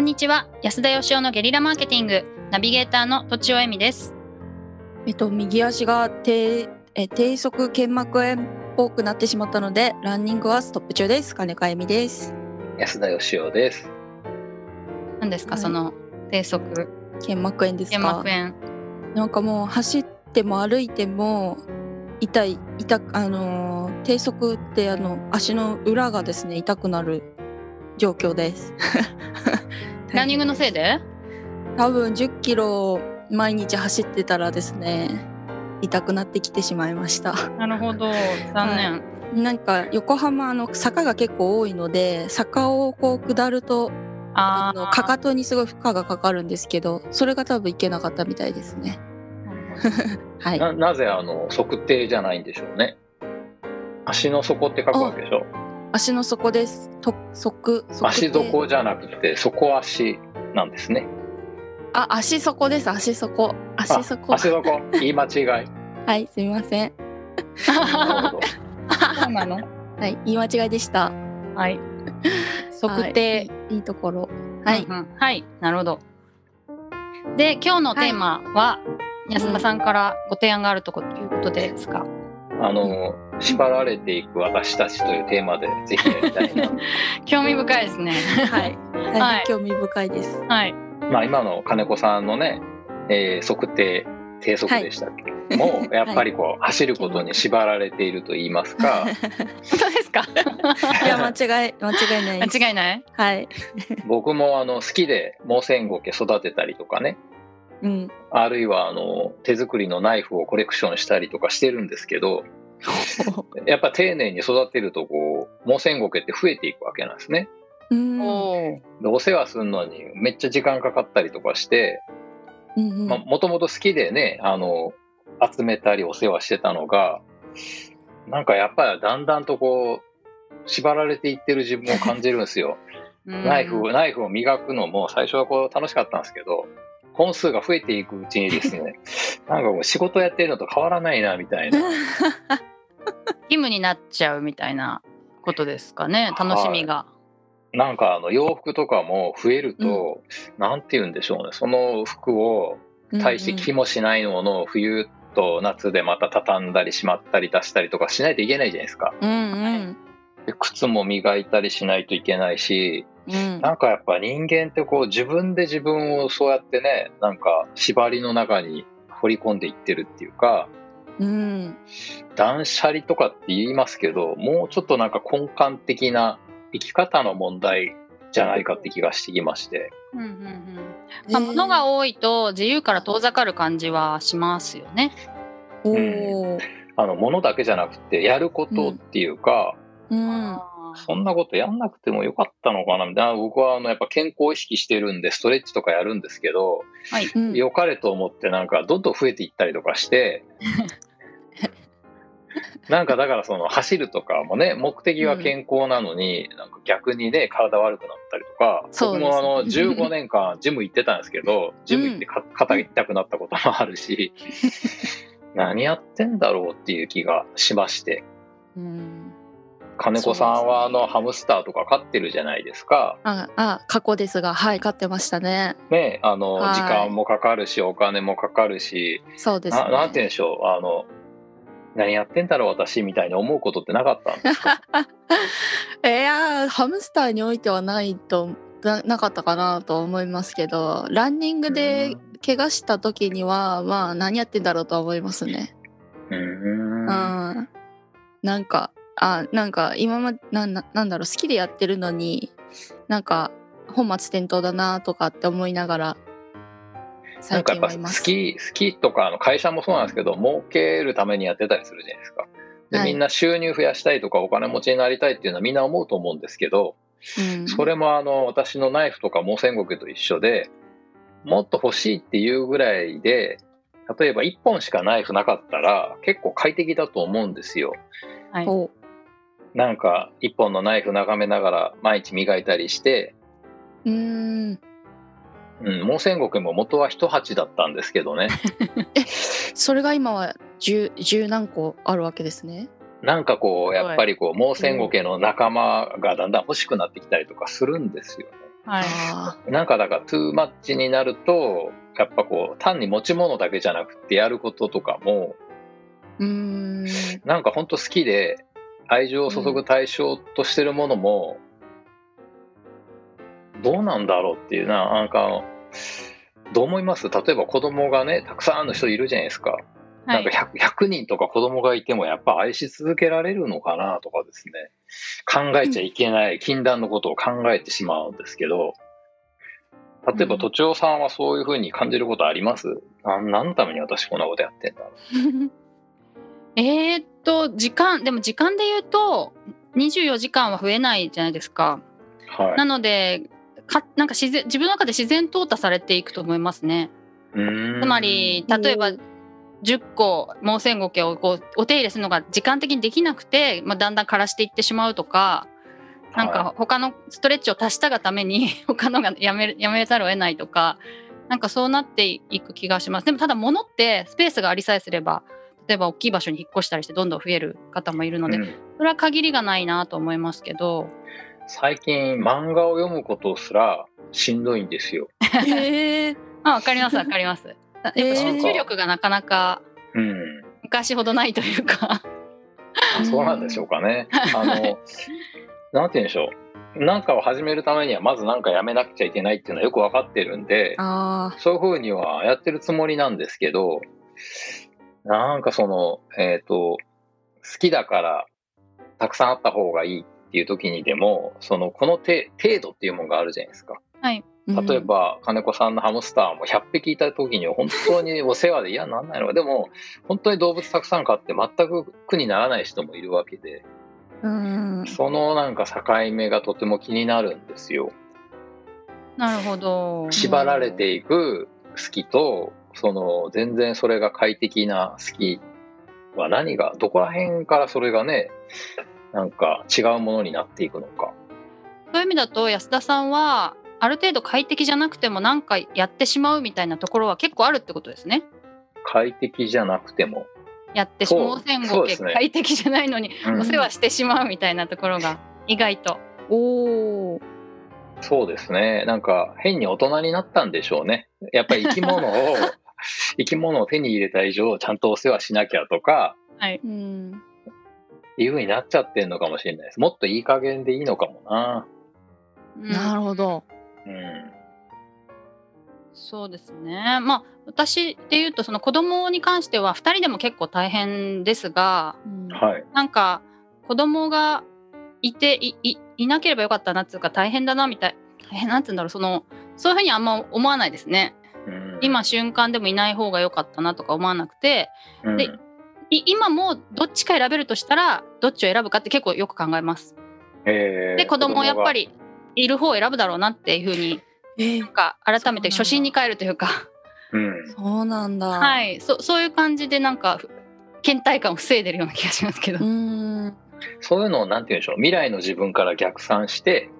こんにちは安田義雄のゲリラマーケティングナビゲーターのとちおえみですえっと、右足が低え低速腱膜炎っぽくなってしまったので、ランニングはストップ中です。金子あゆみです。安田義雄です。何ですか、はいその低速腱膜炎です腱か膜炎なんかもう走っても歩いても痛い痛くあのー低速ってあの足の裏がですね痛くなる状況です。ランニングのせいで？多分10キロ毎日走ってたらですね痛くなってきてしまいました。なるほど 残念、なんか横浜あの坂が結構多いので坂をこう下るとあのかかとにすごい負荷がかかるんですけどそれが多分いけなかったみたいですね。はい。ななぜあの測定じゃないんでしょうね。足の底って書くわけでしょ？足の底です。と底底足底じゃなくて底足なんですね。あ足底です。足底足底あ足底言い間違い。はいすみません。なるほど。そうなの？はい言い間違いでした。はい測定、はい、いいいいところ。はい。うんうんはいなるほどで今日のテーマは、安田さんからご提案があるとこいうことですか、あの縛られていく私たちというテーマでぜひやりたいな。興味深いですねはい。大変興味深いです。はいまあ今の金子さんのね、えー測定低速でしたっけ、もうやっぱりこう、走ることに縛られていると言いますか、本当ですかいや間違い間違いない。間違いない？はい。僕もあの好きでモセンゴケ育てたりとかね、うん。あるいはあの手作りのナイフをコレクションしたりとかしてるんですけど、やっぱ丁寧に育てるとこう、モセンゴケって増えていくわけなんですね。うん。おーでお世話するのにめっちゃ時間かかったりとかして、うんうんまあもともと好きでね、あの、集めたりお世話してたのが、なんかやっぱりだんだんとこう、縛られていってる自分を感じるんですよ。ナイフを、ナイフを磨くのも最初はこう楽しかったんですけど、本数が増えていくうちにですね、なんかもう仕事やってるのと変わらないなみたいな。義務になっちゃうみたいなことですかね？楽しみが、なんかあの洋服とかも増えると、なんて言うんでしょうね、その服を対して気もしないものを冬と夏でまた畳んだりしまったり出したりとかしないといけないじゃないですか。うんうん。で靴も磨いたりしないといけないし、うん。なんかやっぱ人間ってこう自分で自分をそうやってね、なんか縛りの中に掘り込んでいってるっていうか、うん。断捨離とかって言いますけど、もうちょっとなんか根幹的な生き方の問題じゃないかって気がしてきまして。うんうんうんまあ、物が多いと自由から遠ざかる感じはしますよね。おお。あの、物だけじゃなくて、やることっていうか、うん。そんなことやんなくてもよかったのかなみたいな。僕はあの、やっぱ健康を意識してるんで、ストレッチとかやるんですけど、はい。うん良かれと思ってなんかどんどん増えていったりとかして、なんかだからその走るとかもね、目的は健康なのに、なんか逆にね、体悪くなったりとか、僕もあの15年間 ジム行ってたんですけど、ジム行ってか肩痛くなったこともあるし、何やってんだろうっていう気がしまして。うん。金子さんはあのハムスターとか飼ってるじゃないですか。あ、あ、過去ですが、はい、買ってましたね。ね、あの、はい時間もかかるし、お金もかかるし、そうです、ね。ななんて言うんでしょう、あの、何やってんだろう私みたいに思うことってなかったんですか？いやーハムスターにおいてはないとななかったかなと思いますけどランニングで怪我した時にはまあ何やってんだろうとは思いますね。うん。ん、なんかあなんか今まなんななんだろう好きでやってるのになんか本末転倒だなとかって思いながら最なんかやっぱ好。き、好きとか、あの会社もそうなんですけど、儲けるためにやってたりするじゃないですか。で、はいみんな収入増やしたいとか、お金持ちになりたいっていうのはみんな思うと思うんですけど、うん、それもあの、私のナイフとかモセンゴケと一緒で、もっと欲しいっていうぐらいで、例えば1本しかナイフなかったら結構快適だと思うんですよ。はい。おなんか1本のナイフ眺めながら毎日磨いたりして、うーんうん、モセンゴケも元は1鉢だったんですけどね。それが今は十十何個あるわけですね？なんかこう、やっぱりこう、モーセンゴケの仲間がだんだん欲しくなってきたりとかするんですよね。はい。あなんかだから、トゥーマッチになると、やっぱこう、単に持ち物だけじゃなくてやることとかも、ーうーんなんか本当好きで、愛情を注ぐ対象としてるものも、どうなんだろうっていうな、なんか、どう思います？例えば子供がね、たくさんの人いるじゃないですか。はいなんか 100, 100人とか子供がいてもやっぱ愛し続けられるのかな？とかですね。考えちゃいけない禁断のことを考えてしまうんですけど、例えば、うん都庁さんはそういうふうに感じることあります？なん何のために私こんなことやってんだろ えーっと時間でも時間で言うと24時間は増えないじゃないですか。う。はい。なのでかなんか自然自分の中で自然淘汰されていくと思いますね。うーん。つまり例えばうん。10個毛線ゴケをこうお手入れするのが時間的にできなくて、まあ、だんだん枯らしていってしまうとかなんはか他のストレッチを足したがために 他のがやめるやめざるを得ないとかなんかそうなっていく気がします。でもただ物ってスペースがありさえすれば例えば大きい場所に引っ越したりしてどんどん増える方もいるので、うん。それは限りがないなと思いますけど最近漫画を読むことすらしんどいんですよ。へえあわかりますわかります。やっぱえー集中力がなかなかうん。昔ほどないというかあそうなんでしょうかね。あの、なんて言うんでしょう。なんかを始めるためには、まずなんかやめなくちゃいけないっていうのはよくわかってるんで、あそういうふうにはやってるつもりなんですけど、なんかその、えっ、と、好きだから、たくさんあった方がいいっていう時にでも、その、このて程度っていうものがあるじゃないですか。はいー例えば、金子さんのハムスターも100匹いた時には本当にお世話で嫌にならないのか。でも、本当に動物たくさん飼って全く苦にならない人もいるわけで、うんそのなんか境目がとても気になるんですよ。なるほど。縛られていく好きと、その全然それが快適な好きは何が、どこら辺からそれがね、なんか違うものになっていくのか。そういう意味だと安田さんはある程度快適じゃなくても何かやってしまうみたいなところは結構あるってことですね。快適じゃなくても。やってしそう毛線合計そうですね快適じゃないのにうんお世話してしまうみたいなところが意外と。おおそうですね。なんか変に大人になったんでしょうね。やっぱり生き物を、生き物を手に入れた以上、ちゃんとお世話しなきゃとか、はい。うんいう風になっちゃってんのかもしれないです。もっといい加減でいいのかもな。うんなるほどうん。そうですね。まあ私で言うとその子供に関しては2人でも結構大変ですがうんはい。なんか子供がいていいいなければよかったなっていうか大変だなみたい大変なんて言うんだろうそのそういうふうにあんま思わないですね。うん今瞬間でもいない方が良かったなとか思わなくてうんでい今もどっちか選べるとしたらどっちを選ぶかって結構よく考えます。えーで子供はやっぱがりいる方を選ぶだろうなっていうふうにえなんか改めて初心に帰るというかうん。そうなんだはいそそういう感じでなんかふ倦怠感を防いでるような気がしますけど。うんそういうのをなんて言うんでしょう。未来の自分から逆算して、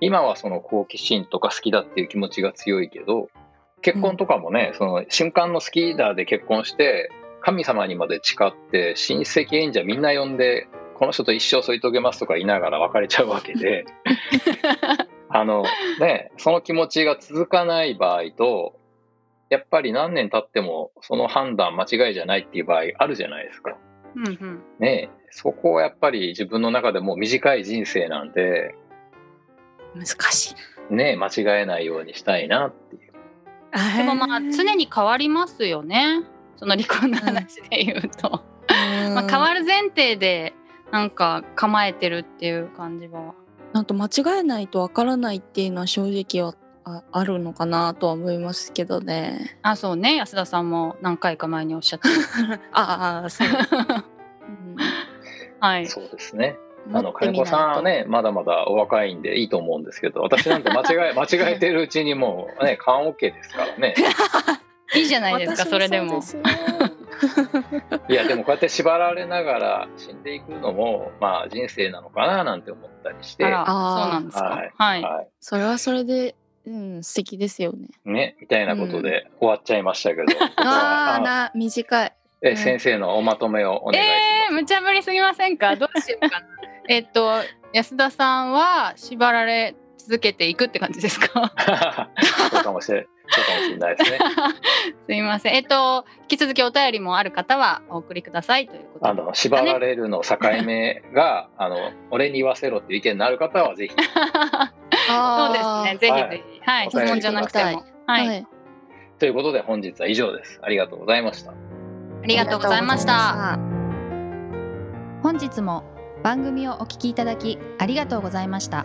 今はその好奇心とか好きだっていう気持ちが強いけど、結婚とかもね、その瞬間の好きだで結婚して、神様にまで誓って、親戚縁者みんな呼んで、この人と一生添い遂げますとか言いながら別れちゃうわけで、あのね、その気持ちが続かない場合と、やっぱり何年経ってもその判断間違いじゃないっていう場合あるじゃないですか。うんうん。ねえ、そこをやっぱり自分の中でも短い人生なんで、難しいねえ、間違えないようにしたいなっていう。でもまあ常に変わりますよねその離婚の話で言うと、まあ、変わる前提でなんか構えてるっていう感じは。なんと間違えないとわからないっていうのは正直はああるのかなとは思いますけどね。あそうね。安田さんも何回か前におっしゃって。ああそう。うん。はい。そうですね。あの、金子さんはね、まだまだお若いんでいいと思うんですけど、私なんて間違え、間違えてるうちにもうね、缶 OK ですからね。いいじゃないですか私それでも。いや、でもこうやって縛られながら死んでいくのも、まあ人生なのかななんて思ったりして、あらはそうなんですか？はい。はい、い。それはそれで、うん、素敵ですよね。ね、みたいなことで終わっちゃいましたけど、こ こあ。はああな短い。え先生のおまとめをお願いしえー、ます。無茶ぶりすぎませんか？どうしようかな。えっと安田さんは縛られ続けていくって感じですか？そうかもしれそうかもしれないですね。すいません。えっと引き続きお便りもある方はお送りくださいということあの縛られるの境目が、あの俺に言わせろっていう意見のある方はぜひ。そうですね。ぜひぜひ。はい。質問じゃなくても。はい。はい、ということで本日は以上です。ありがとうございました。ありがとうございました。本日も番組をお聞きいただきありがとうございました